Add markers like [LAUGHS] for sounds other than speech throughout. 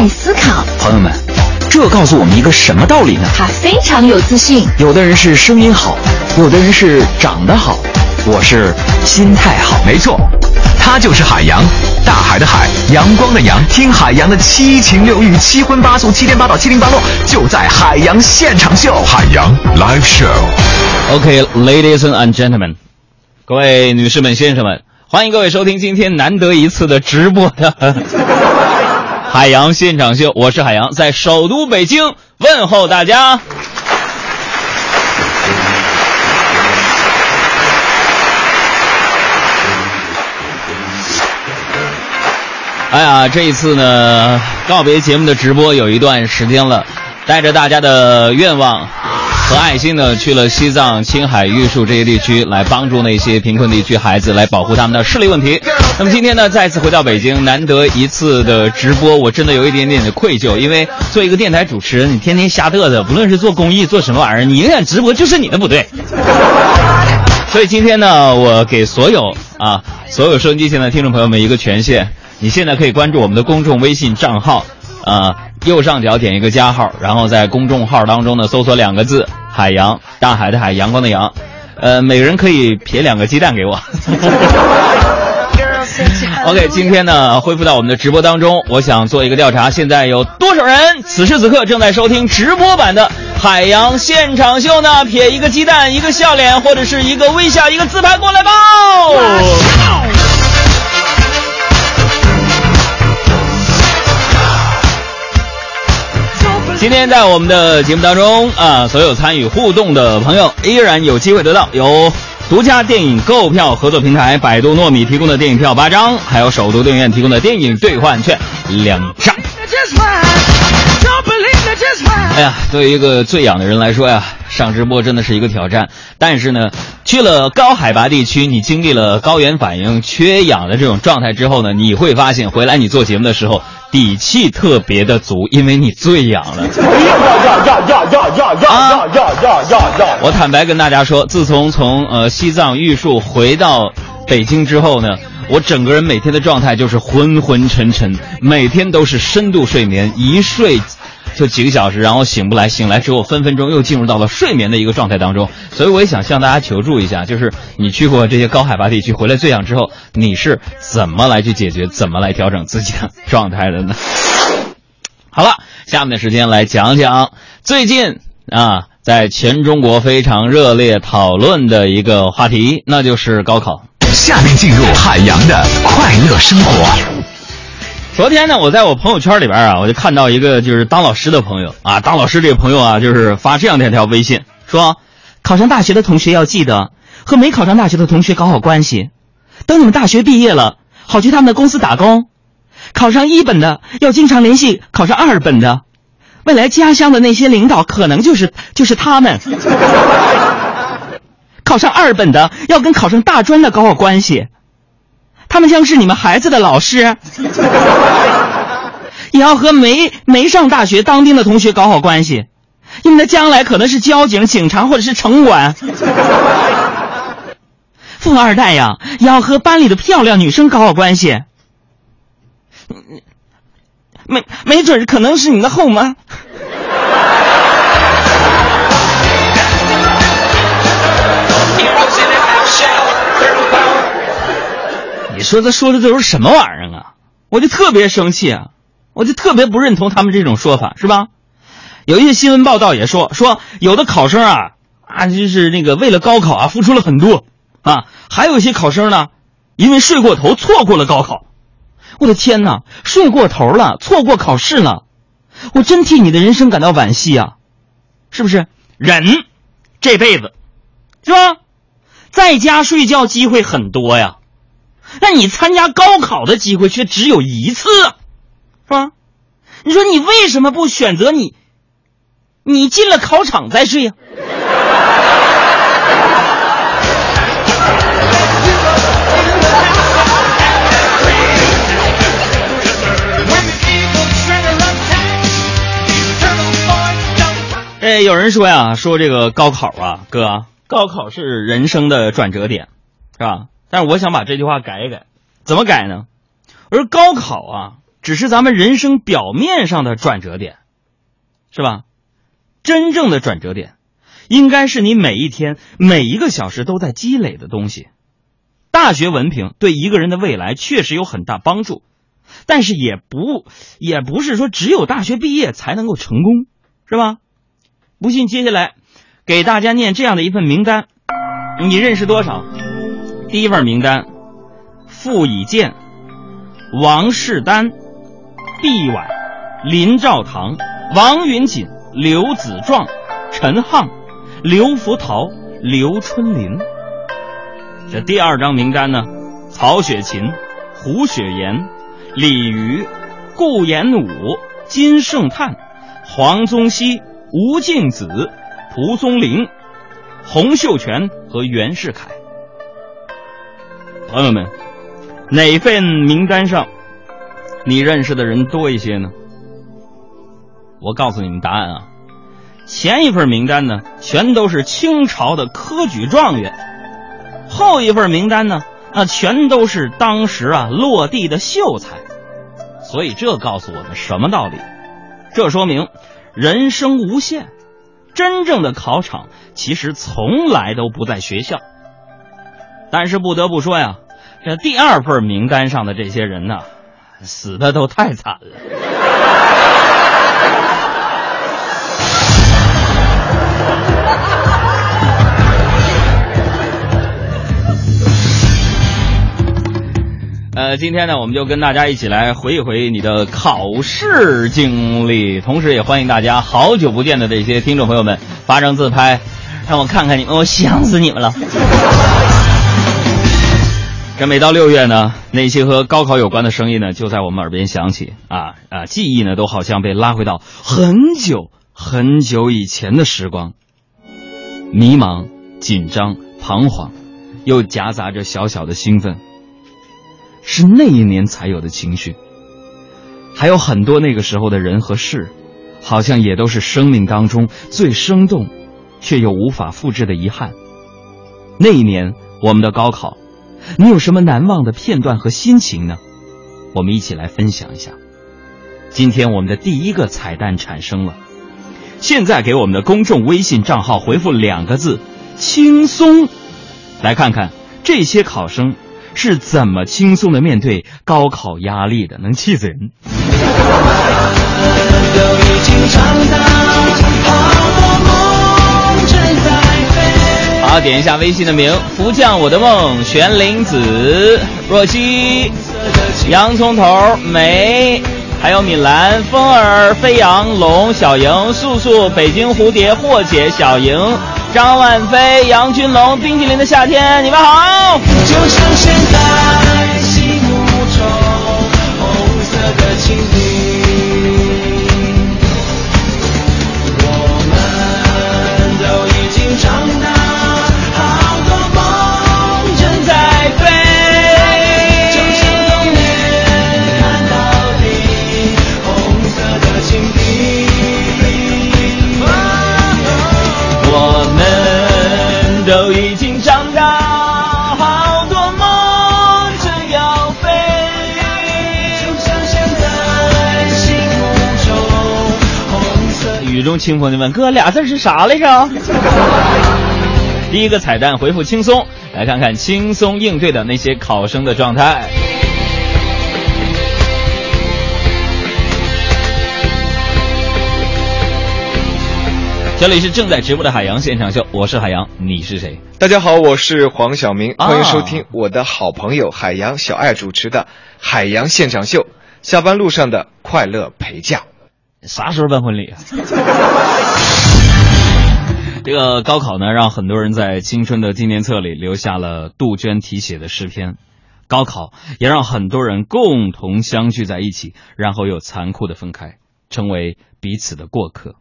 爱思考。朋友们，这告诉我们一个什么道理呢？他非常有自信。有的人是声音好，有的人是长得好，我是心态好。没错，他就是海洋，大海的海，阳光的阳。听海洋的七情六欲、七荤八素、七颠八倒、七零八落，就在海洋现场秀。海洋 Live Show。OK，ladies、and gentlemen，各位女士们、先生们，欢迎各位收听今天难得一次的直播的海洋现场秀。我是海洋，在首都北京问候大家。哎呀，这一次呢，告别节目的直播有一段时间了，带着大家的愿望和爱心呢，去了西藏、青海、玉树这些地区，来帮助那些贫困地区孩子，来保护他们的视力问题。那么今天呢，再次回到北京，难得一次的直播，我真的有一点点的愧疚，因为做一个电台主持人，你天天瞎嘚瑟，不论是做公益做什么玩意儿，你永远直播就是你的不对。[LAUGHS] 所以今天呢，我给所有啊所有收音机前的听众朋友们一个权限，你现在可以关注我们的公众微信账号，啊，右上角点一个加号，然后在公众号当中呢搜索两个字“海洋”，大海的海，阳光的阳，呃，每个人可以撇两个鸡蛋给我。[LAUGHS] OK，今天呢，恢复到我们的直播当中，我想做一个调查，现在有多少人此时此刻正在收听直播版的海洋现场秀呢？撇一个鸡蛋，一个笑脸，或者是一个微笑，一个自拍过来吧。今天在我们的节目当中啊，所有参与互动的朋友依然有机会得到由独家电影购票合作平台百度糯米提供的电影票八张，还有首都电影院提供的电影兑换券两张。哎呀，对于一个最痒的人来说呀，上直播真的是一个挑战。但是呢，去了高海拔地区，你经历了高原反应、缺氧的这种状态之后呢，你会发现回来你做节目的时候底气特别的足，因为你最痒了。啊！我坦白跟大家说，自从从呃西藏玉树回到北京之后呢，我整个人每天的状态就是昏昏沉沉，每天都是深度睡眠，一睡就几个小时，然后醒不来，醒来之后分分钟又进入到了睡眠的一个状态当中。所以我也想向大家求助一下，就是你去过这些高海拔地区回来最痒之后，你是怎么来去解决，怎么来调整自己的 [LAUGHS] 状态的呢？好了，下面的时间来讲讲最近啊，在全中国非常热烈讨论的一个话题，那就是高考。下面进入海洋的快乐生活。昨天呢，我在我朋友圈里边啊，我就看到一个就是当老师的朋友啊，当老师这个朋友啊，就是发这样的一条微信，说考上大学的同学要记得和没考上大学的同学搞好关系，等你们大学毕业了，好去他们的公司打工。考上一本的要经常联系考上二本的，未来家乡的那些领导可能就是就是他们。考上二本的要跟考上大专的搞好关系，他们将是你们孩子的老师。[LAUGHS] 也要和没没上大学当兵的同学搞好关系，因为他将来可能是交警、警察或者是城管。[LAUGHS] 富二代呀，也要和班里的漂亮女生搞好关系。没没准可能是你的后妈。[LAUGHS] 你说他说的都是什么玩意儿啊？我就特别生气啊！我就特别不认同他们这种说法，是吧？有一些新闻报道也说，说有的考生啊啊，就是那个为了高考啊付出了很多啊，还有一些考生呢，因为睡过头错过了高考。我的天哪，睡过头了，错过考试了，我真替你的人生感到惋惜啊！是不是？人这辈子是吧，在家睡觉机会很多呀，那你参加高考的机会却只有一次，是吧？你说你为什么不选择你？你进了考场再睡呀、[LAUGHS] 哎，有人说呀，说这个高考啊，哥，高考是人生的转折点，是吧？但是我想把这句话改一改，怎么改呢？而高考啊，只是咱们人生表面上的转折点，是吧？真正的转折点，应该是你每一天每一个小时都在积累的东西。大学文凭对一个人的未来确实有很大帮助，但是也不也不是说只有大学毕业才能够成功，是吧？不信，接下来给大家念这样的一份名单，你认识多少？第一份名单：傅以健、王士丹、毕婉、林兆堂、王云锦、刘子壮、陈沆、刘福桃、刘春林。这第二张名单呢？曹雪芹、胡雪岩、李渔、顾炎武、金圣叹、黄宗羲、吴敬梓、蒲松龄、洪秀全和袁世凯。朋友们，哪份名单上你认识的人多一些呢？我告诉你们答案啊，前一份名单呢，全都是清朝的科举状元。后一份名单呢？那全都是当时啊落地的秀才，所以这告诉我们什么道理？这说明人生无限，真正的考场其实从来都不在学校。但是不得不说呀，这第二份名单上的这些人呢，死的都太惨了。呃，今天呢，我们就跟大家一起来回忆回忆你的考试经历，同时也欢迎大家好久不见的这些听众朋友们发张自拍，让我看看你们，我想死你们了。这每到六月呢，那些和高考有关的声音呢，就在我们耳边响起啊啊，记忆呢都好像被拉回到很久很久以前的时光，迷茫、紧张、彷徨，又夹杂着小小的兴奋。是那一年才有的情绪，还有很多那个时候的人和事，好像也都是生命当中最生动，却又无法复制的遗憾。那一年我们的高考，你有什么难忘的片段和心情呢？我们一起来分享一下。今天我们的第一个彩蛋产生了，现在给我们的公众微信账号回复两个字“轻松”，来看看这些考生。是怎么轻松的面对高考压力的？能气死人！好，点一下微信的名：福将我的梦，玄灵子、若曦、洋葱头、梅，还有米兰、风儿、飞扬、龙、小莹、素素、北京蝴蝶、霍姐、小莹。张万飞、杨君龙，《冰淇淋的夏天》，你们好。就像现在红色。雨中清风就问哥，俩字是啥来着？[LAUGHS] 第一个彩蛋回复轻松，来看看轻松应对的那些考生的状态。这里是正在直播的海洋现场秀，我是海洋，你是谁？大家好，我是黄晓明，啊欢迎收听我的好朋友海洋小爱主持的《海洋现场秀》，下班路上的快乐陪驾。啥时候办婚礼啊？[LAUGHS] 这个高考呢，让很多人在青春的纪念册里留下了杜鹃题写的诗篇。高考也让很多人共同相聚在一起，然后又残酷的分开，成为彼此的过客。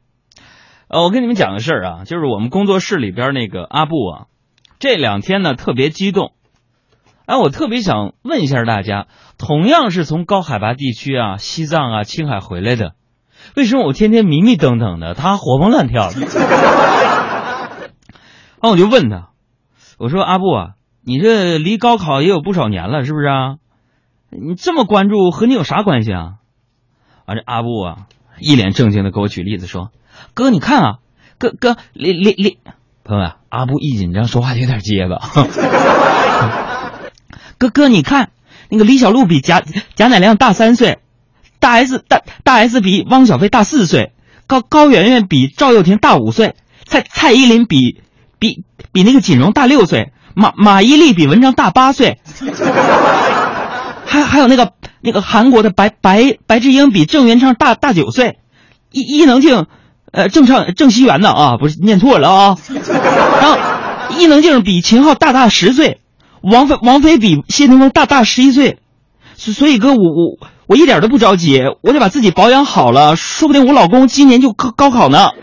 呃，我跟你们讲个事儿啊，就是我们工作室里边那个阿布啊，这两天呢特别激动。哎，我特别想问一下大家，同样是从高海拔地区啊、西藏啊、青海回来的，为什么我天天迷迷瞪瞪的，他活蹦乱跳的？[LAUGHS] 然后我就问他，我说阿布啊，你这离高考也有不少年了，是不是啊？你这么关注，和你有啥关系啊？啊，这阿布啊，一脸正经的给我举例子说：“哥，你看啊，哥哥，李李李，朋友们，阿布一紧张说话就有点结巴。[LAUGHS] 哥哥，你看那个李小璐比贾贾乃亮大三岁，大 S 大大 S 比汪小菲大四岁，高高圆圆比赵又廷大五岁，蔡蔡依林比比比那个锦荣大六岁，马马伊琍比文章大八岁，还还有那个那个韩国的白白白智英比郑元畅大大九岁，伊伊能静，呃郑畅郑熙元的啊，不是念错了啊，然后伊能静比秦昊大大十岁。王菲王菲比谢霆锋大大十一岁，所所以哥我我我一点都不着急，我得把自己保养好了，说不定我老公今年就高高考呢。[LAUGHS]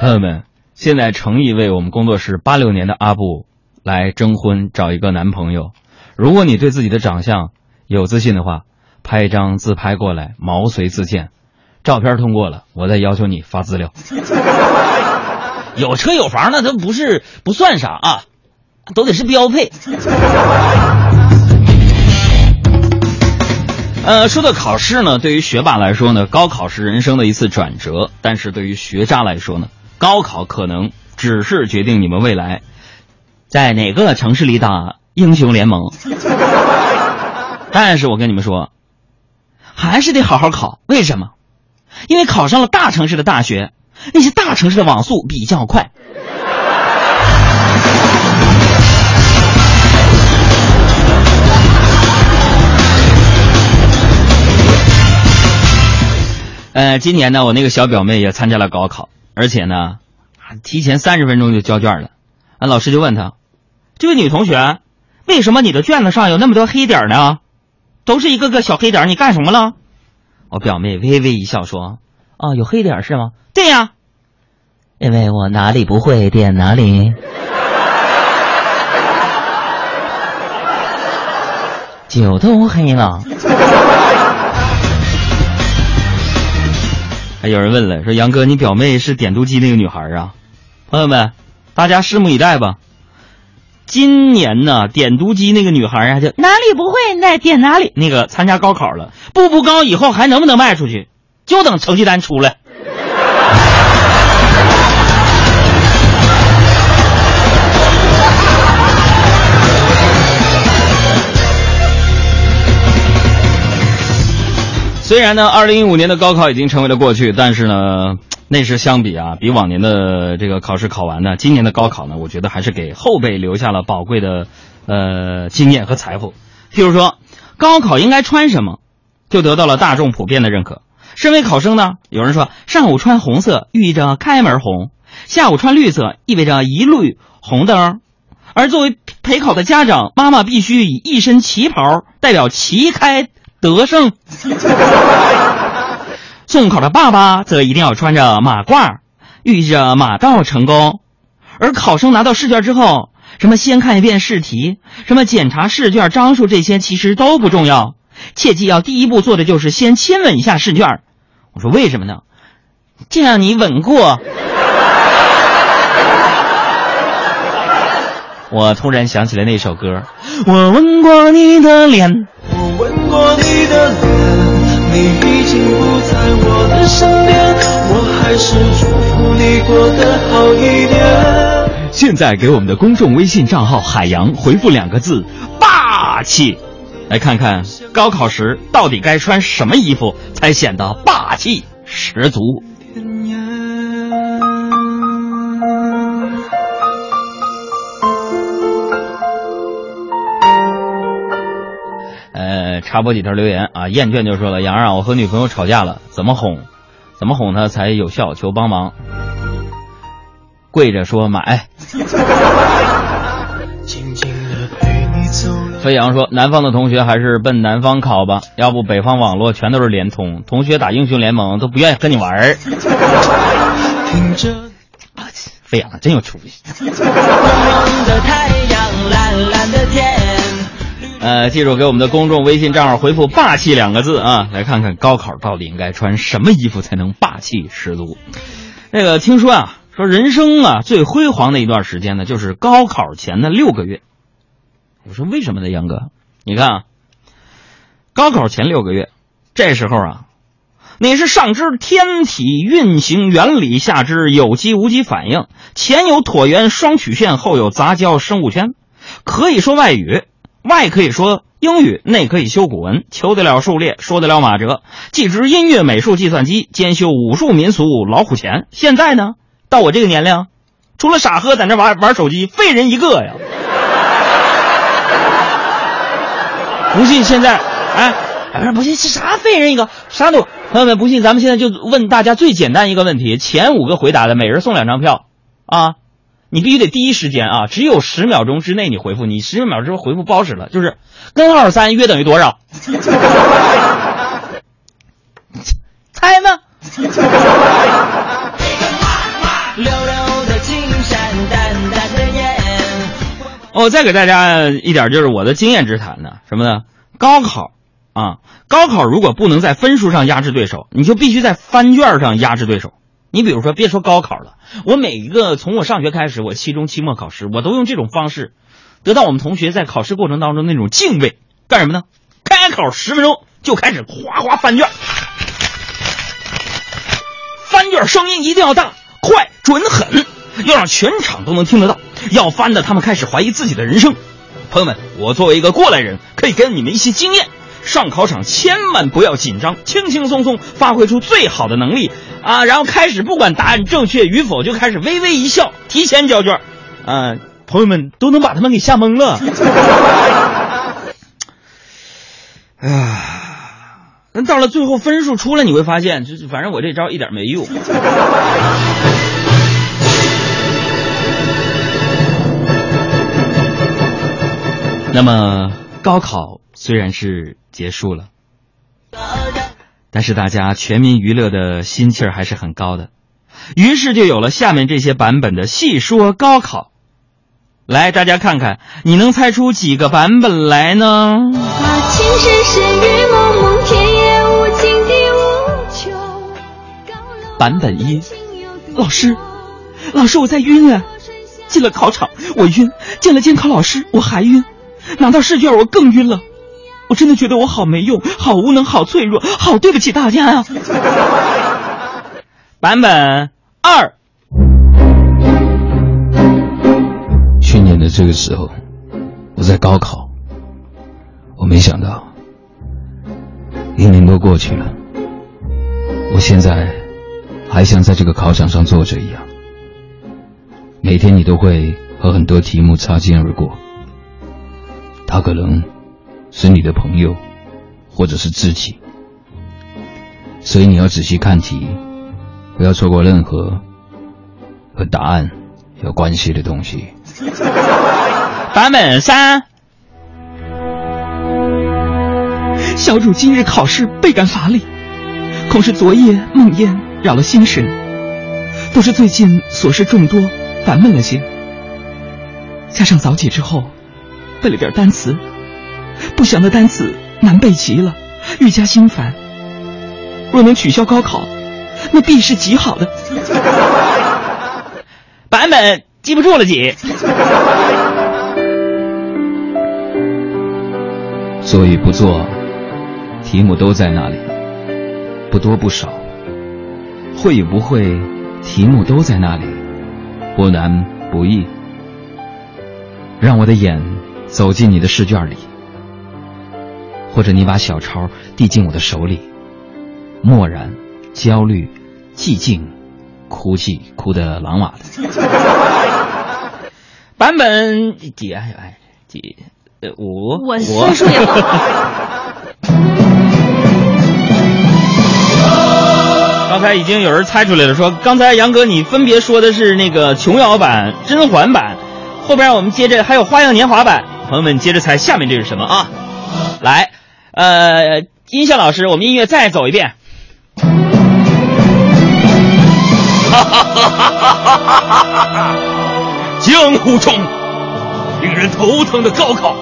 朋友们，现在诚意为我们工作室八六年的阿布来征婚，找一个男朋友。如果你对自己的长相有自信的话，拍一张自拍过来，毛遂自荐。照片通过了，我再要求你发资料。[LAUGHS] 有车有房那都不是不算啥啊，都得是标配。呃，说到考试呢，对于学霸来说呢，高考是人生的一次转折；但是对于学渣来说呢，高考可能只是决定你们未来在哪个城市里打英雄联盟。[LAUGHS] 但是我跟你们说，还是得好好考。为什么？因为考上了大城市的大学，那些大城市的网速比较快。呃，今年呢，我那个小表妹也参加了高考，而且呢，提前三十分钟就交卷了。啊，老师就问她：“这位女同学，为什么你的卷子上有那么多黑点呢？都是一个个小黑点，你干什么了？”我表妹微微一笑说：“哦，有黑点是吗？对呀，因为我哪里不会点哪里，[LAUGHS] 酒都黑了。[LAUGHS] ”还有人问了，说杨哥，你表妹是点读机那个女孩啊？朋友们，大家拭目以待吧。今年呢，点读机那个女孩啊，就哪里不会那点哪里。那个参加高考了，步步高以后还能不能卖出去，就等成绩单出来。虽然呢，二零一五年的高考已经成为了过去，但是呢，那时相比啊，比往年的这个考试考完呢，今年的高考呢，我觉得还是给后辈留下了宝贵的呃经验和财富。譬如说，高考应该穿什么，就得到了大众普遍的认可。身为考生呢，有人说上午穿红色寓意着开门红，下午穿绿色意味着一路红灯。而作为陪考的家长，妈妈必须以一身旗袍代表旗开。得胜，[LAUGHS] 送考的爸爸则一定要穿着马褂，寓意着马到成功。而考生拿到试卷之后，什么先看一遍试题，什么检查试卷张数，这些其实都不重要。切记要第一步做的就是先亲吻一下试卷。我说为什么呢？这样你稳过。我突然想起了那首歌，我吻过你的脸。我吻过你的脸，你已经不在我的身边，我还是祝福你过得好一点。现在给我们的公众微信账号“海洋”回复两个字“霸气”，来看看高考时到底该穿什么衣服才显得霸气十足。呃插播几条留言啊！厌倦就说了：“杨啊，我和女朋友吵架了，怎么哄？怎么哄她才有效？求帮忙。”跪着说买。[LAUGHS] 飞扬说：“南方的同学还是奔南方考吧，要不北方网络全都是联通，同学打英雄联盟都不愿意跟你玩儿。”飞扬真有出息。[LAUGHS] 呃，记住给我们的公众微信账号回复“霸气”两个字啊，来看看高考到底应该穿什么衣服才能霸气十足。那个听说啊，说人生啊最辉煌的一段时间呢，就是高考前的六个月。我说为什么呢，杨哥？你看啊，高考前六个月，这时候啊，你是上知天体运行原理，下知有机无机反应，前有椭圆双曲线，后有杂交生物圈，可以说外语，外可以说英语，内可以修古文，求得了数列，说得了马哲，既知音乐、美术、计算机，兼修武术、民俗、老虎钳。现在呢，到我这个年龄，除了傻呵在那玩玩手机，废人一个呀。不信现在，哎，不是不信是啥废人一个，啥都朋友们不信，咱们现在就问大家最简单一个问题，前五个回答的每人送两张票啊，你必须得第一时间啊，只有十秒钟之内你回复，你十秒之后回复不好使了，就是根号三约等于多少？[LAUGHS] 猜呢？[LAUGHS] [LAUGHS] 我再给大家一点就是我的经验之谈呢，什么呢？高考啊，高考如果不能在分数上压制对手，你就必须在翻卷上压制对手。你比如说，别说高考了，我每一个从我上学开始，我期中、期末考试，我都用这种方式，得到我们同学在考试过程当中那种敬畏。干什么呢？开考十分钟就开始哗哗翻卷，翻卷声音一定要大、快、准、狠，要让全场都能听得到。要翻的，他们开始怀疑自己的人生。朋友们，我作为一个过来人，可以给你们一些经验。上考场千万不要紧张，轻轻松松发挥出最好的能力啊！然后开始，不管答案正确与否，就开始微微一笑，提前交卷。啊，朋友们都能把他们给吓懵了。[LAUGHS] 哎，那到了最后分数出来，你会发现，就是反正我这招一点没用。那么，高考虽然是结束了，但是大家全民娱乐的心气儿还是很高的，于是就有了下面这些版本的细说高考。来，大家看看，你能猜出几个版本来呢？啊，情深深雨蒙蒙，天也无尽地无穷。版本一老师，老师，我在晕啊！进了考场我晕，见了监考老师我还晕，拿到试卷我更晕了。我真的觉得我好没用，好无能，好脆弱，好对不起大家呀、[LAUGHS] 版本二，去年的这个时候，我在高考，我没想到一年多过去了，我现在还像在这个考场上坐着一样。每天你都会和很多题目擦肩而过，他可能是你的朋友，或者是知己，所以你要仔细看题，不要错过任何和答案有关系的东西。[LAUGHS] 版本三。小主今日考试倍感乏力，恐是昨夜梦魇扰了心神，都是最近琐事众多，烦闷了些。加上早起之后，背了点单词，不详的单词难背极了，愈加心烦。若能取消高考，那必是极好的。版本记不住了，姐。做与不做，题目都在那里，不多不少；会与不会，题目都在那里，不难不易。让我的眼走进你的试卷里，或者你把小抄递进我的手里，漠然、焦虑、寂静、哭泣，哭得狼哇的。[LAUGHS] 版本几哎哎几呃五我五分数也好。[LAUGHS] 刚才已经有人猜出来了，说刚才杨哥你分别说的是那个琼瑶版、甄嬛版，后边我们接着还有花样年华版，朋友们接着猜下面这是什么啊？来，呃，音响老师，我们音乐再走一遍。[LAUGHS] 江湖中令人头疼的高考，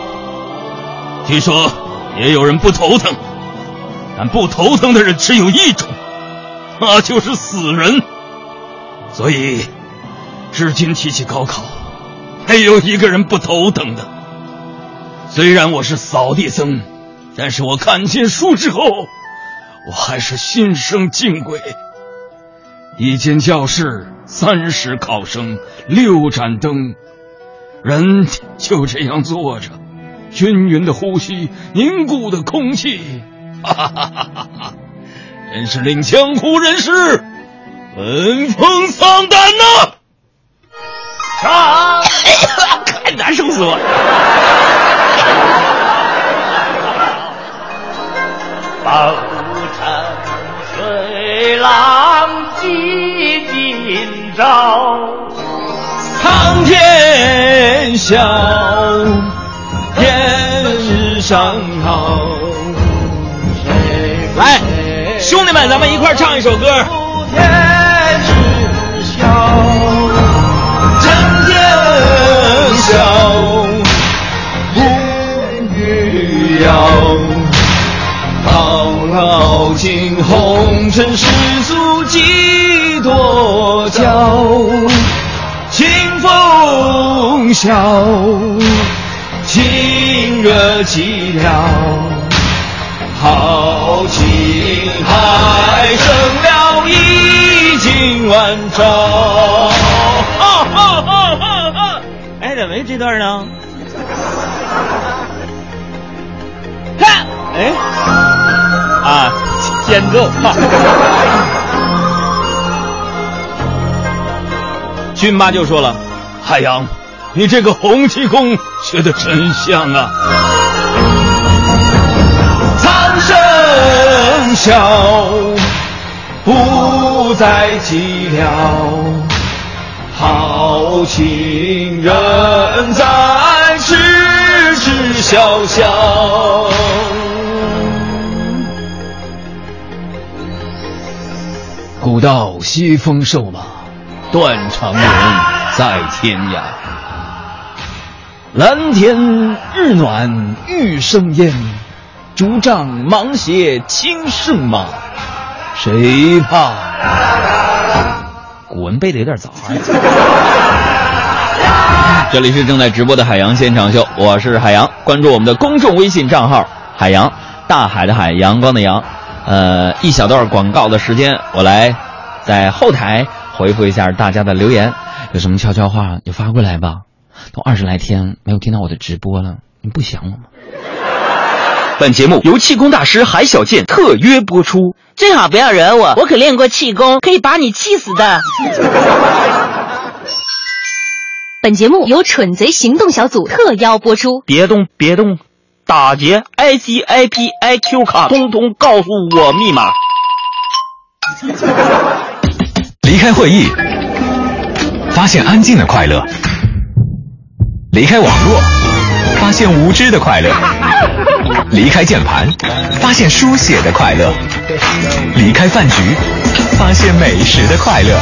据说也有人不头疼，但不头疼的人只有一种，那就是死人。所以，至今提起高考，没有一个人不头疼的。虽然我是扫地僧，但是我看见书之后，我还是心生敬畏。一间教室，三十考生，六盏灯，人就这样坐着，均匀的呼吸，凝固的空气，哈哈哈哈哈哈！真是令江湖人士闻风丧胆呐！啊！太难受死我！浮沉水浪几今朝，苍天笑，天上好。来，兄弟们，咱们一块唱一首歌。天知晓，苍天笑，道尽红尘世俗几多娇，清风笑，情热寂寥。豪情海生了一襟晚照。哈哈哈哈！哎，怎么没这段呢？啊，间奏。哈军妈就说了：“海洋，你这个洪七公学的真像啊！苍生笑，不再寂寥，豪情人在痴痴笑笑。古道西风瘦马，断肠人在天涯。蓝天日暖玉生烟，竹杖芒鞋轻胜马。谁怕？古文背的有点早。[LAUGHS] 这里是正在直播的海洋现场秀，我是海洋，关注我们的公众微信账号“海洋大海的海，阳光的阳”。呃，一小段广告的时间，我来在后台回复一下大家的留言，有什么悄悄话就发过来吧。都二十来天没有听到我的直播了，你不想我吗？本节目由气功大师海小健特约播出。最好不要惹我，我可练过气功，可以把你气死的。本节目由蠢贼行动小组特邀播出。别动，别动，打劫 ICIP IQ 卡，通通告诉我密码。离开会议，发现安静的快乐；离开网络，发现无知的快乐；离开键盘，发现书写的快乐；离开饭局，发现美食的快乐；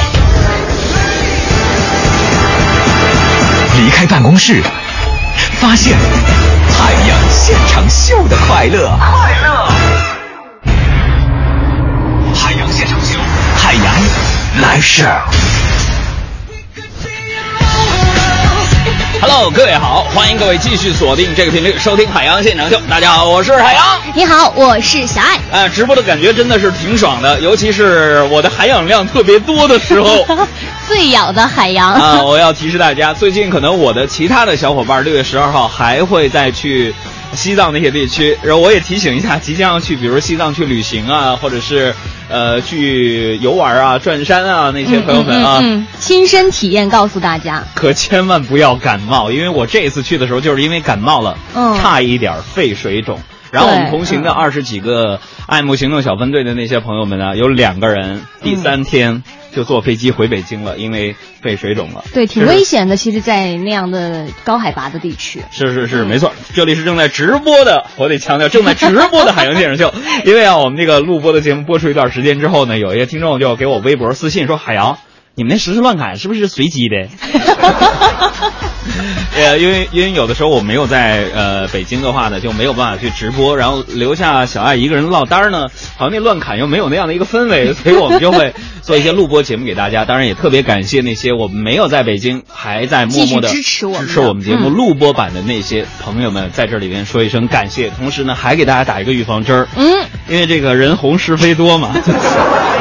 离开办公室，发现海洋现场秀的快乐。快乐，海洋现场秀，海洋 live show。Hello，各位好，欢迎各位继续锁定这个频率收听海洋现场秀。大家好，我是海洋。你好，我是小爱。啊，直播的感觉真的是挺爽的，尤其是我的含氧量特别多的时候。[LAUGHS] 最咬的海洋啊！我要提示大家，最近可能我的其他的小伙伴六月十二号还会再去西藏那些地区，然后我也提醒一下，即将要去，比如西藏去旅行啊，或者是呃去游玩啊、转山啊那些朋友们啊，嗯嗯嗯亲身体验告诉大家，可千万不要感冒，因为我这一次去的时候就是因为感冒了，嗯差一点肺水肿。然后我们同行的二十几个爱慕行动小分队的那些朋友们呢，有两个人第三天就坐飞机回北京了，因为肺水肿了。对，挺危险的。其实，在那样的高海拔的地区，是是是，没错，这里是正在直播的，我得强调正在直播的海洋现场秀。[LAUGHS] 因为啊，我们这个录播的节目播出一段时间之后呢，有一些听众就给我微博私信说：“海洋，你们那实时乱砍是不是随机的？[LAUGHS] [LAUGHS] 呃，因为因为有的时候我没有在呃北京的话呢，就没有办法去直播，然后留下小爱一个人落单儿呢，好像那乱砍又没有那样的一个氛围，所以我们就会 [LAUGHS] 做一些录播节目给大家。当然也特别感谢那些我们没有在北京，还在默默的支持我们支持我们节目嗯录播版的那些朋友们，在这里边说一声感谢，同时呢还给大家打一个预防针儿，嗯，因为这个人红是非多嘛。[LAUGHS]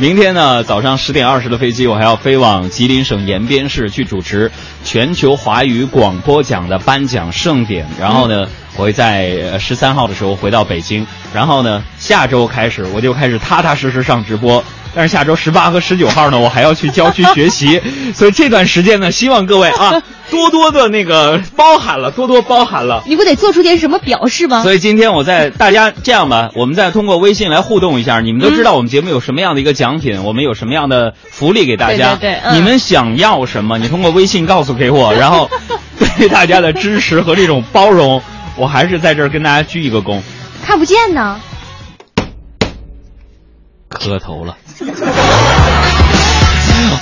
明天呢，早上十点二十的飞机，我还要飞往吉林省延边市去主持全球华语广播奖的颁奖盛典。然后呢，我会在十三号的时候回到北京。然后呢，下周开始我就开始踏踏实实上直播。但是下周十八和十九号呢，我还要去郊区学习，[LAUGHS] 所以这段时间呢，希望各位啊 [LAUGHS] 多多的那个包涵了，多多包涵了。你不得做出点什么表示吗？所以今天我在大家这样吧，我们再通过微信来互动一下。你们都知道我们节目有什么样的一个奖品，我们有什么样的福利给大家。对对对嗯你们想要什么？你通过微信告诉给我，然后 [LAUGHS] 对大家的支持和这种包容，我还是在这儿跟大家鞠一个躬，看不见呢。磕头了。[LAUGHS]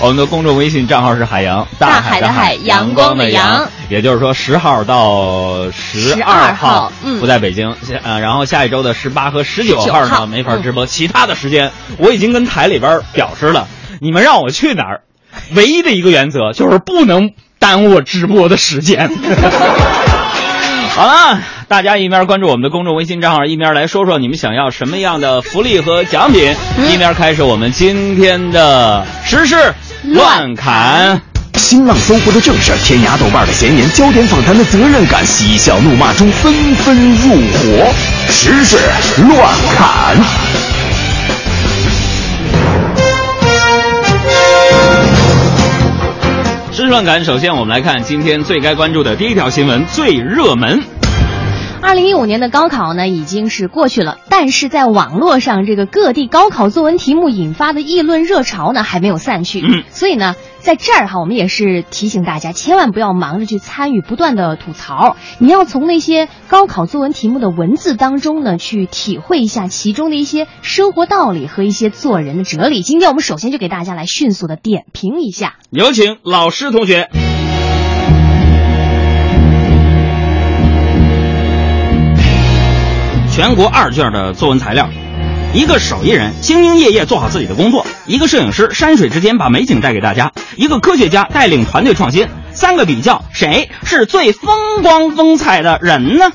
我们的公众微信账号是海洋大海的海阳光的阳，也就是说十号到十二号嗯不在北京，下呃，然后下一周的十八和十九号19号呢没法直播，其他的时间我已经跟台里边表示了，你们让我去哪儿，唯一的一个原则就是不能耽误我直播的时间。[LAUGHS] 好了，大家一边关注我们的公众微信账号，一边来说说你们想要什么样的福利和奖品，一边开始我们今天的时事乱砍。新浪搜狐的正事，天涯豆瓣的闲言，焦点访谈的责任感，嬉笑怒骂中纷纷入伙，时事乱砍。时事乱砍，首先我们来看今天最该关注的第一条新闻，最热门。二零一五年的高考呢已经是过去了，但是在网络上，这个各地高考作文题目引发的议论热潮呢还没有散去。嗯，所以呢，在这儿哈，我们也是提醒大家，千万不要忙着去参与，不断的吐槽，你要从那些高考作文题目的文字当中呢，去体会一下其中的一些生活道理和一些做人的哲理。今天我们首先就给大家来迅速的点评一下。有请老师同学。全国二卷的作文材料，一个手艺人兢兢业业做好自己的工作，一个摄影师山水之间把美景带给大家，一个科学家带领团队创新，三个比较，谁是最风光风采的人呢？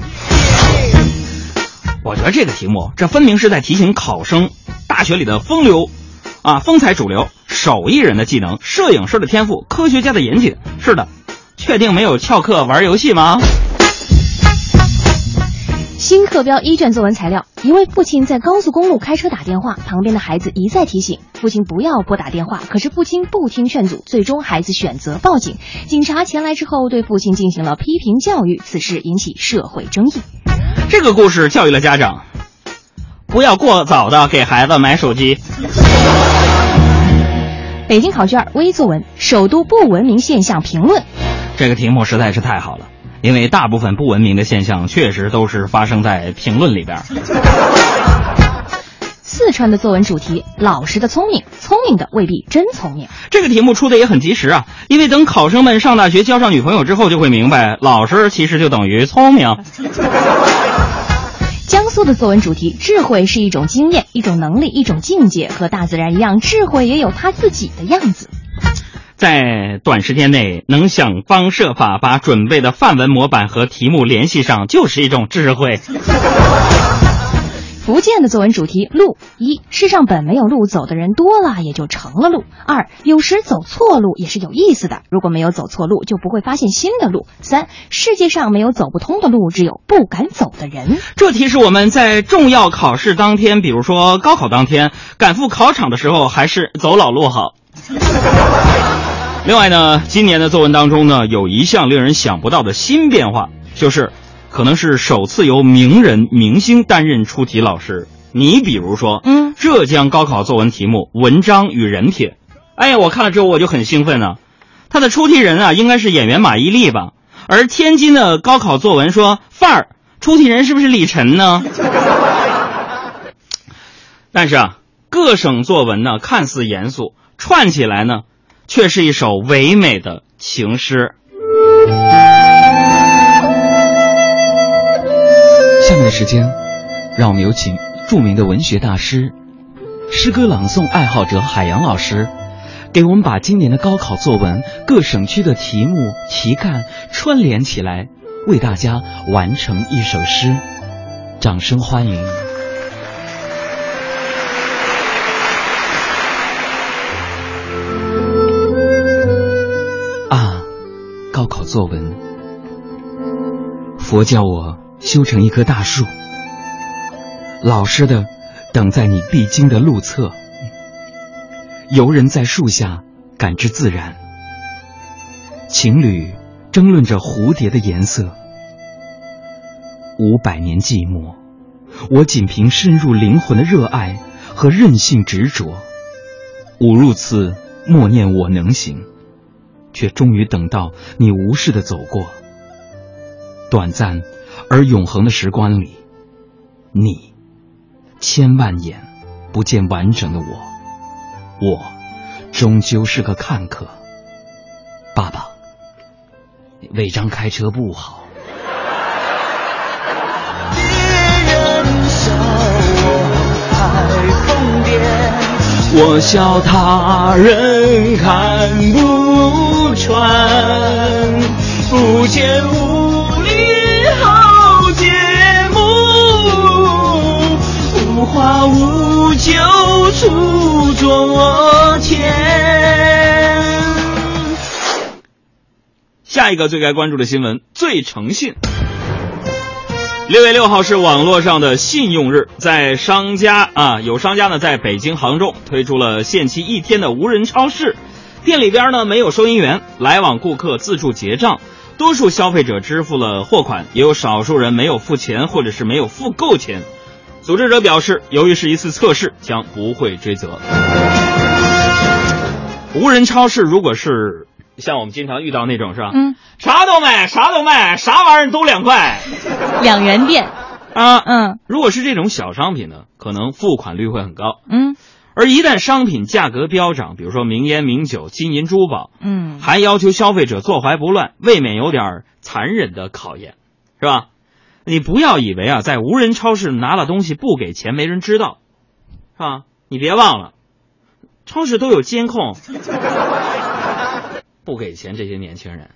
我觉得这个题目，这分明是在提醒考生，大学里的风流，啊，风采主流，手艺人的技能，摄影师的天赋，科学家的严谨。是的，确定没有翘课玩游戏吗？新课标一卷作文材料，一位父亲在高速公路开车打电话，旁边的孩子一再提醒父亲不要拨打电话，可是父亲不听劝阻，最终孩子选择报警。警察前来之后，对父亲进行了批评教育，此事引起社会争议。这个故事教育了家长，不要过早的给孩子买手机。北京考卷微作文：首都不文明现象评论。这个题目实在是太好了，因为大部分不文明的现象确实都是发生在评论里边。四川的作文主题：老实的聪明，聪明的未必真聪明。这个题目出的也很及时啊，因为等考生们上大学交上女朋友之后，就会明白，老实其实就等于聪明。江苏的作文主题：智慧是一种经验，一种能力，一种境界，和大自然一样，智慧也有它自己的样子。在短时间内能想方设法把准备的范文模板和题目联系上，就是一种智慧。[LAUGHS] 福建的作文主题：路一，世上本没有路，走的人多了也就成了路；二，有时走错路也是有意思的，如果没有走错路，就不会发现新的路；三，世界上没有走不通的路，只有不敢走的人。这提示我们在重要考试当天，比如说高考当天，赶赴考场的时候，还是走老路好。[LAUGHS] 另外呢，今年的作文当中呢，有一项令人想不到的新变化，就是可能是首次由名人明星担任出题老师。你比如说，嗯，浙江高考作文题目《文章与人品》，哎呀，我看了之后我就很兴奋呢、他的出题人啊，应该是演员马伊琍吧？而天津的高考作文说范儿，出题人是不是李晨呢？[LAUGHS] 但是啊，各省作文呢看似严肃，串起来呢却是一首唯美的情诗。下面的时间，让我们有请著名的文学大师、诗歌朗诵爱好者海洋老师，给我们把今年的高考作文各省区的题目、题干串联起来，为大家完成一首诗。掌声欢迎！作文，佛教我。修成一棵大树，老实的等在你必经的路侧。游人在树下感知自然，情侣争论着蝴蝶的颜色。五百年寂寞，我仅凭深入灵魂的热爱和任性执着，五入次默念我能行，却终于等到你无视的走过。短暂。而永恒的时光里，你千万眼不见完整的我，我终究是个看客。爸爸，违章开车不好。我笑他人看不穿，不见无理好节目，无花无酒出昨天。下一个最该关注的新闻，最诚信。六月六号是网络上的信用日，在商家啊，有商家呢在北京、杭州推出了限期一天的无人超市，店里边呢没有收银员，来往顾客自助结账，多数消费者支付了货款，也有少数人没有付钱或者是没有付够钱。组织者表示，由于是一次测试，将不会追责。无人超市如果是像我们经常遇到那种是吧？嗯，啥都卖，啥都卖，啥玩意儿都两块。两元店啊，嗯，如果是这种小商品呢，可能付款率会很高，嗯，而一旦商品价格飙涨，比如说名烟、名酒、金银珠宝，嗯，还要求消费者坐怀不乱，未免有点残忍的考验，是吧？你不要以为啊，在无人超市拿了东西不给钱没人知道，是吧？你别忘了，超市都有监控，[LAUGHS] 不给钱这些年轻人，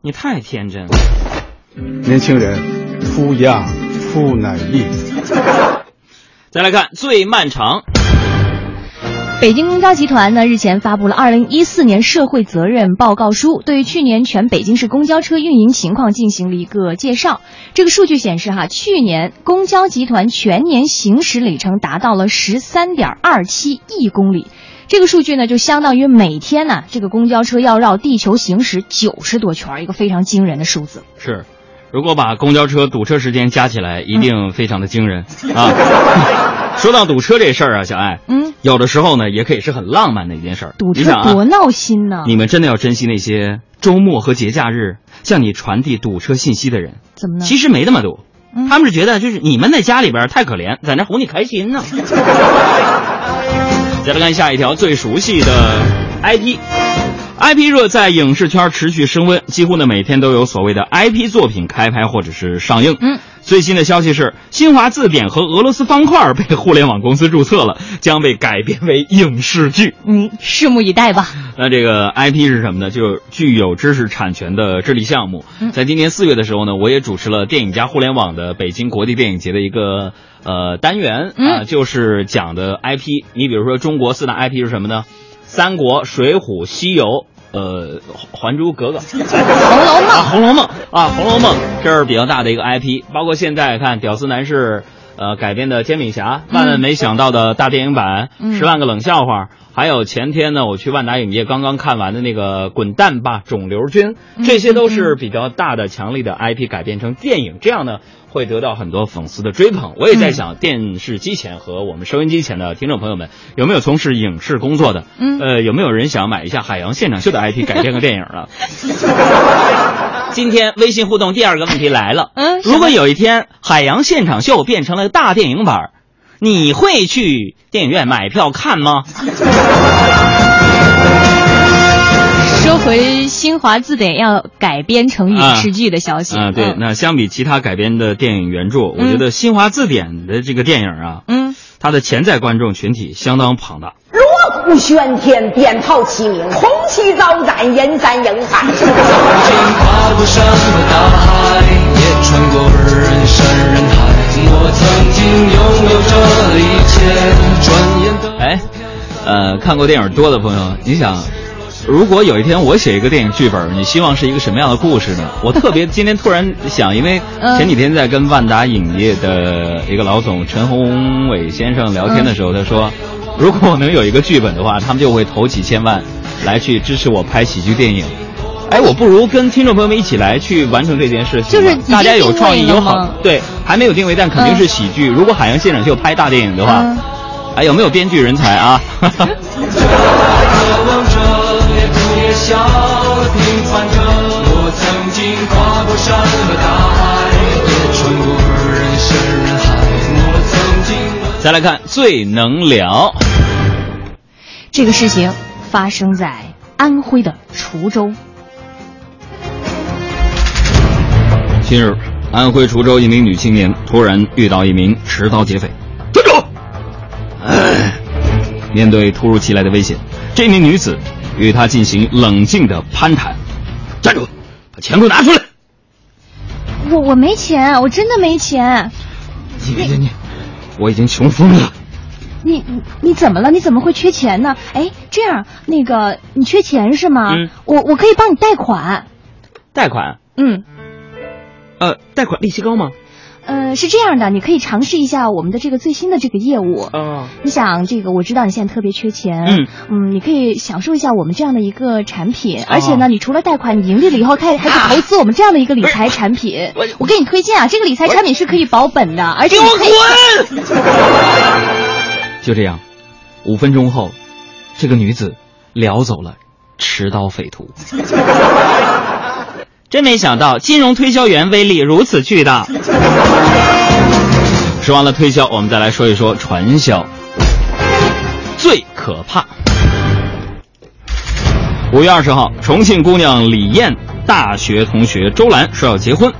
你太天真了。年轻人，夫养妇乃力。再来看最漫长。北京公交集团呢日前发布了二零一四年社会责任报告书，对去年全北京市公交车运营情况进行了一个介绍。这个数据显示，哈，去年公交集团全年行驶里程达到了十三点二七亿公里。这个数据呢，就相当于每天呢，这个公交车要绕地球行驶九十多圈，一个非常惊人的数字。是，如果把公交车堵车时间加起来，一定非常的惊人、啊。[LAUGHS] [LAUGHS] 说到堵车这事儿啊，小爱，嗯，有的时候呢，也可以是很浪漫的一件事儿。堵车多闹心呢！你们真的要珍惜那些周末和节假日向你传递堵车信息的人。怎么呢？其实没那么堵，嗯他们是觉得就是你们在家里边太可怜，在那哄你开心呢。[LAUGHS] 再来看下一条最熟悉的 IP。IP 热在影视圈持续升温，几乎呢每天都有所谓的 IP 作品开拍或者是上映。嗯，最新的消息是，新华字典和俄罗斯方块被互联网公司注册了，将被改编为影视剧。嗯，拭目以待吧。那这个 IP 是什么呢？就是具有知识产权的智力项目。嗯在今年四月的时候呢，我也主持了电影加互联网的北京国际电影节的一个呃单元啊、嗯就是讲的 IP。你比如说中国四大 IP 是什么呢？三国、水浒、西游。呃，还珠格格、红楼梦、啊，红楼梦啊，红楼梦，这是比较大的一个 IP。包括现在看《屌丝男士》呃改编的《煎饼侠》，万万没想到的大电影版嗯《十万个冷笑话》，还有前天呢，我去万达影业刚刚看完的那个《滚蛋吧，肿瘤君》，这些都是比较大的、强力的 IP 改编成电影，这样呢会得到很多粉丝的追捧。我也在想，电视机前和我们收音机前的听众朋友们，有没有从事影视工作的？嗯呃，有没有人想买一下海洋现场秀的 IP 改编个电影啊？[LAUGHS] 今天微信互动第二个问题来了，嗯如果有一天海洋现场秀变成了大电影版儿，你会去电影院买票看吗？[LAUGHS] 说回新华字典要改编成影视剧的消息。啊，对，嗯那相比其他改编的电影原著，我觉得新华字典的这个电影啊，嗯，它的潜在观众群体相当庞大。锣鼓喧天，鞭炮齐鸣，红旗招展，人山人海。跨过山和大海，也穿过人山人海。我曾经拥有这一切，转眼的哎，呃，看过电影多的朋友，你想，如果有一天我写一个电影剧本，你希望是一个什么样的故事呢？我特别 [LAUGHS] 今天突然想，因为嗯前几天在跟万达影业的一个老总陈宏伟先生聊天的时候，他说，如果我能有一个剧本的话，他们就会投几千万来去支持我拍喜剧电影。哎，我不如跟听众朋友们一起来去完成这件事情。就是大家有创意，有好对，还没有定位，但肯定是喜剧。如果海洋现场秀拍大电影的话，嗯哎，有没有编剧人才啊？再来看最能聊，这个事情发生在安徽的滁州。近日，安徽滁州一名女青年突然遇到一名持刀劫匪，站住！哎，面对突如其来的危险，这名女子与他进行冷静的攀谈。站住！把钱给我拿出来！我我没钱，我真的没钱。你你你，我已经穷疯了。你你你怎么了？你怎么会缺钱呢？哎，这样，那个你缺钱是吗？嗯我我可以帮你贷款。贷款？嗯，呃，贷款利息高吗？呃，是这样的，你可以尝试一下我们的这个最新的这个业务。哦，你想这个，我知道你现在特别缺钱，嗯嗯，你可以享受一下我们这样的一个产品，而且呢，你除了贷款，你盈利了以后，还还可以投资我们这样的一个理财产品。[LAUGHS] 我给你推荐啊，这个理财产品是可以保本的，而且你可以就这样，五分钟后，这个女子撩走了持刀匪徒。真没想到，金融推销员威力如此巨大。[LAUGHS] 说完了推销，我们再来说一说传销。最可怕。五月二十号，重庆姑娘李艳大学同学周兰说要结婚，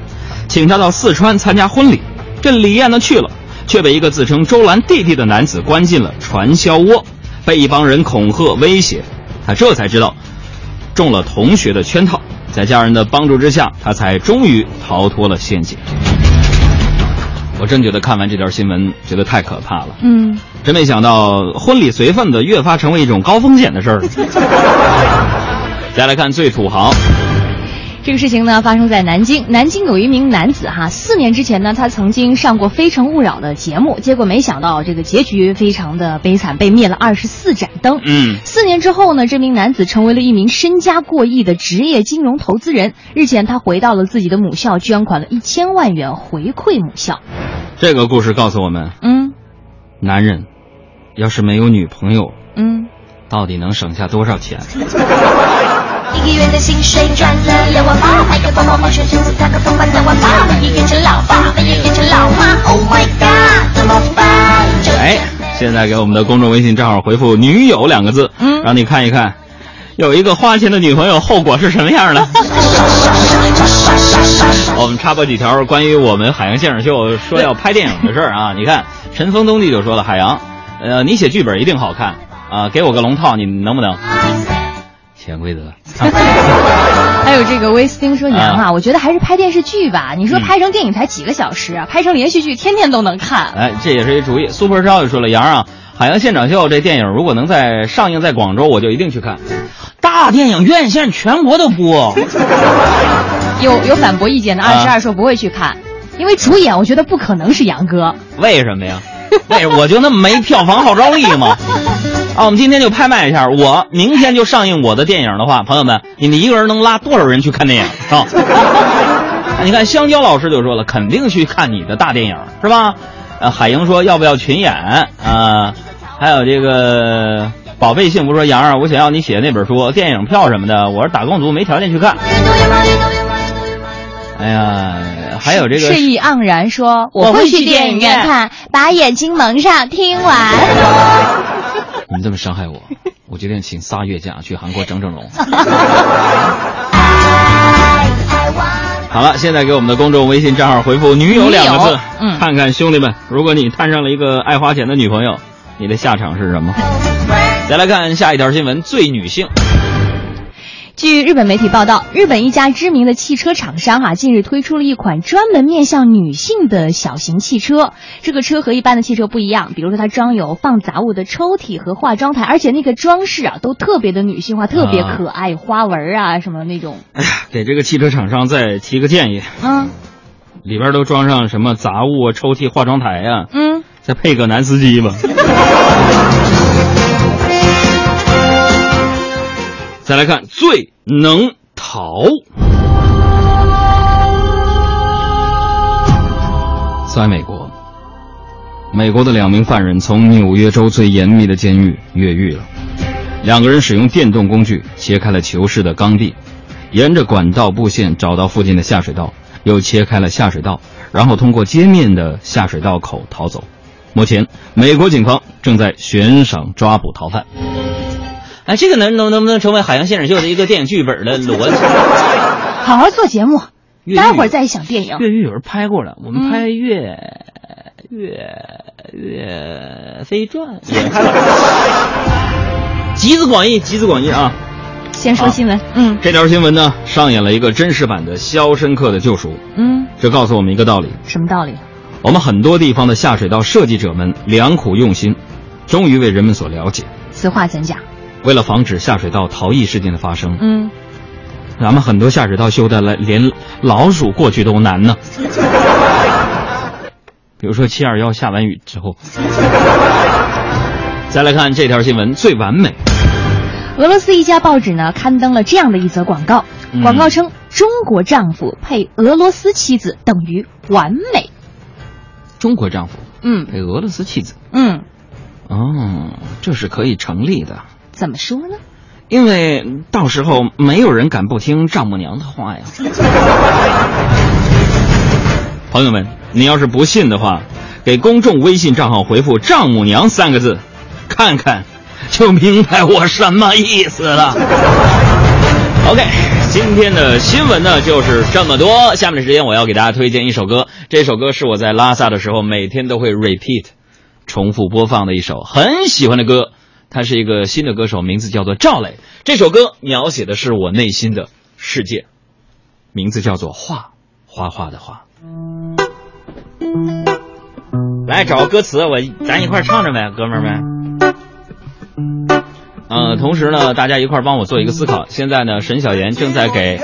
请她到四川参加婚礼。这李艳呢去了，却被一个自称周兰弟弟的男子关进了传销窝，被一帮人恐吓威胁。她这才知道中了同学的圈套，在家人的帮助之下，他才终于逃脱了陷阱。我真觉得看完这条新闻，觉得太可怕了。嗯，真没想到婚礼随份子越发成为一种高风险的事儿。再来看最土豪，这个事情呢发生在南京，南京有一名男子哈，四年之前呢，他曾经上过《非诚勿扰》的节目，结果没想到这个结局非常的悲惨，被灭了二十四盏灯。嗯，四年之后呢，这名男子成为了一名身家过亿的职业金融投资人。日前，他回到了自己的母校，捐款了一千万元回馈母校。这个故事告诉我们，嗯男人要是没有女朋友，嗯，到底能省下多少钱？[LAUGHS] 一个月的薪水赚了两万八，买个包包换选裙子，烫个头发两万八，我也变成老爸，我也变成老妈，Oh my god，怎么办？这哎，现在给我们的公众微信账号回复“女友”两个字，嗯，让你看一看，有一个花钱的女朋友后果是什么样的。[LAUGHS] 我们插播几条关于我们海洋现场秀说要拍电影的事儿啊。[LAUGHS] 你看，陈峰东弟就说了，海洋，呃，你写剧本一定好看啊，给我个龙套，你能不能？潜规则。[LAUGHS] 还有这个威斯汀说娘啊，我觉得还是拍电视剧吧。你说拍成电影才几个小时啊，拍成连续剧天天都能看。哎，这也是一主意。Super 超也说了，杨啊，海洋现场秀这电影如果能在上映在广州，我就一定去看。大电影院线全国都播。[LAUGHS] 有有反驳意见的，二十二说不会去看，因为主演我觉得不可能是杨哥。为什么呀？为我就那么没票房号召力吗？[LAUGHS] 啊，我们今天就拍卖一下，我明天就上映我的电影的话，朋友们，你们一个人能拉多少人去看电影啊？[LAUGHS] 你看香蕉老师就说了，肯定去看你的大电影，是吧？呃，海英说要不要群演啊？还有这个宝贝幸福说杨儿，我想要你写的那本书，电影票什么的，我是打工族，没条件去看。哎呀，还有这个睡意盎然说我会去去电影院看，把眼睛蒙上，听完。[LAUGHS] 你们这么伤害我，我决定请仨月假去韩国整整容。[LAUGHS] 好了，现在给我们的公众微信账号回复“女友”两个字，嗯看看兄弟们，如果你摊上了一个爱花钱的女朋友，你的下场是什么？再来看下一条新闻，最女性。据日本媒体报道，日本一家知名的汽车厂商哈、近日推出了一款专门面向女性的小型汽车。这个车和一般的汽车不一样，比如说它装有放杂物的抽屉和化妆台，而且那个装饰啊都特别的女性化，特别可爱，花纹啊什么那种。哎呀给这个汽车厂商再提个建议，嗯里边都装上什么杂物啊、抽屉、化妆台呀、嗯，再配个男司机吧。[LAUGHS] 再来看最能逃。在美国，美国的两名犯人从纽约州最严密的监狱越狱了。两个人使用电动工具切开了囚室的钢壁，沿着管道布线找到附近的下水道，又切开了下水道，然后通过街面的下水道口逃走。目前，美国警方正在悬赏抓捕逃犯。哎，这个能能能不能成为海洋现场秀的一个电影剧本的逻辑？[LAUGHS] 好好做节目，待会儿再想电影。越狱有人拍过了，我们拍越、越越飞传也拍了，[LAUGHS] 集思广益，集思广益啊！先说新闻，嗯这条新闻呢，上演了一个真实版的《肖申克的救赎》，嗯，这告诉我们一个道理：什么道理？我们很多地方的下水道设计者们良苦用心，终于为人们所了解。此话怎讲？为了防止下水道逃逸事件的发生，嗯，咱们很多下水道修的来连老鼠过去都难呢。[LAUGHS] 比如说七二幺下完雨之后，[LAUGHS] 再来看这条新闻最完美。俄罗斯一家报纸呢刊登了这样的一则广告，嗯。广告称中国丈夫配俄罗斯妻子等于完美。中国丈夫嗯。配俄罗斯妻子，嗯，哦，这是可以成立的，怎么说呢？因为到时候没有人敢不听丈母娘的话呀。[LAUGHS] 朋友们，你要是不信的话，给公众微信账号回复“丈母娘”三个字，看看就明白我什么意思了。[LAUGHS] OK，今天的新闻呢就是这么多。下面的时间我要给大家推荐一首歌，这首歌是我在拉萨的时候每天都会 repeat 重复播放的一首很喜欢的歌。他是一个新的歌手，名字叫做赵磊。这首歌描写的是我内心的世界，名字叫做画，画画的画。来找个歌词，我咱一块唱着呗，哥们儿们。呃，同时呢，大家一块帮我做一个思考。现在呢，沈小妍正在给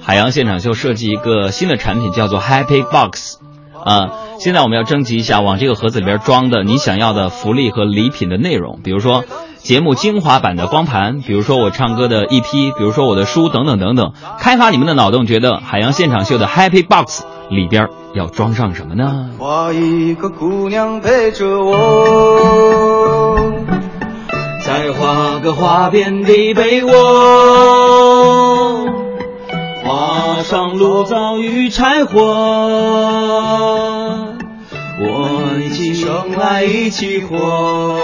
海洋现场秀设计一个新的产品，叫做 Happy Box。啊、现在我们要征集一下往这个盒子里边装的你想要的福利和礼品的内容，比如说节目精华版的光盘，比如说我唱歌的 EP，比如说我的书等等等等。开发你们的脑洞，觉得海洋现场秀的 Happy Box 里边要装上什么呢？画一个姑娘陪着我，再画个花边的被窝，画上路遭遇柴火，我一起生来一起活。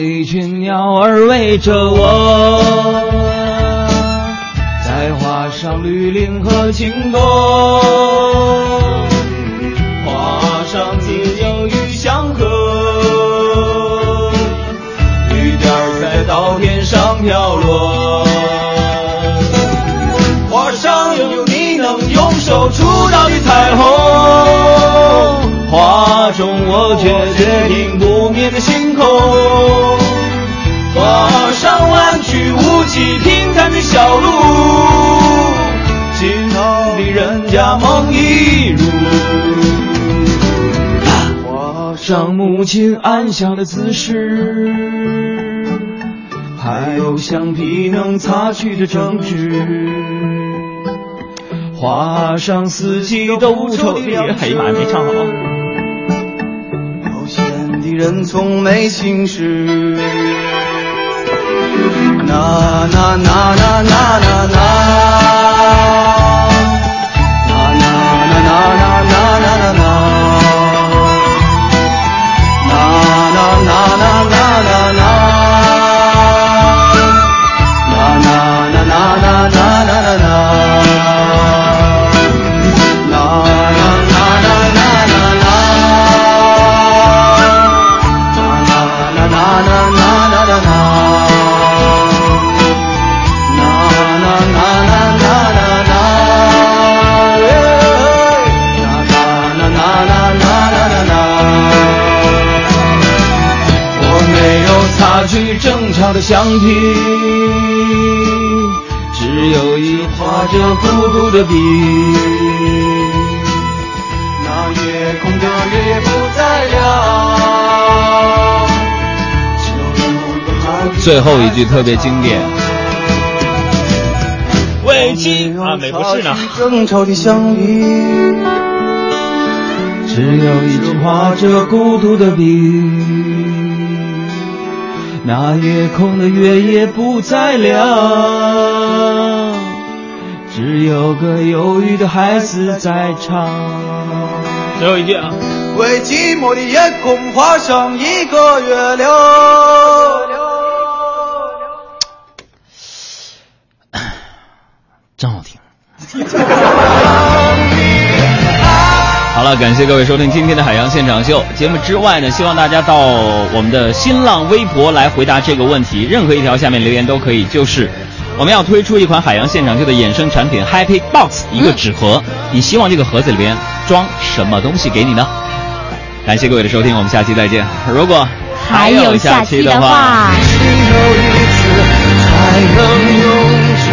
一群鸟儿围着我，再画上绿林和青坡，画中我却决定不灭的星空，画上弯曲无期平坦的小路，尽头的人家梦一如。画上母亲安详的姿势，还有橡皮能擦去的争执。画上四季都无愁的。哎呀妈，没唱好。敌人从没心事。那那那那那那那。争吵的橡皮，只有一画着孤独的笔。那夜空的月不再亮。最后一句特别经典。喂，鸡啊，美不是呢。争吵的橡皮，只有一支画着孤独的笔。那夜空的月也不再亮，只有个忧郁的孩子在唱。最后一句啊，为寂寞的夜空画上一个月亮。真好听。[LAUGHS] 感谢各位收听今天的海洋现场秀节目之外呢，希望大家到我们的新浪微博来回答这个问题，任何一条下面留言都可以。就是我们要推出一款海洋现场秀的衍生产品 Happy Box 一个纸盒，你希望这个盒子里边装什么东西给你呢？感谢各位的收听，我们下期再见。如果还有下期的话。最后一次才能永生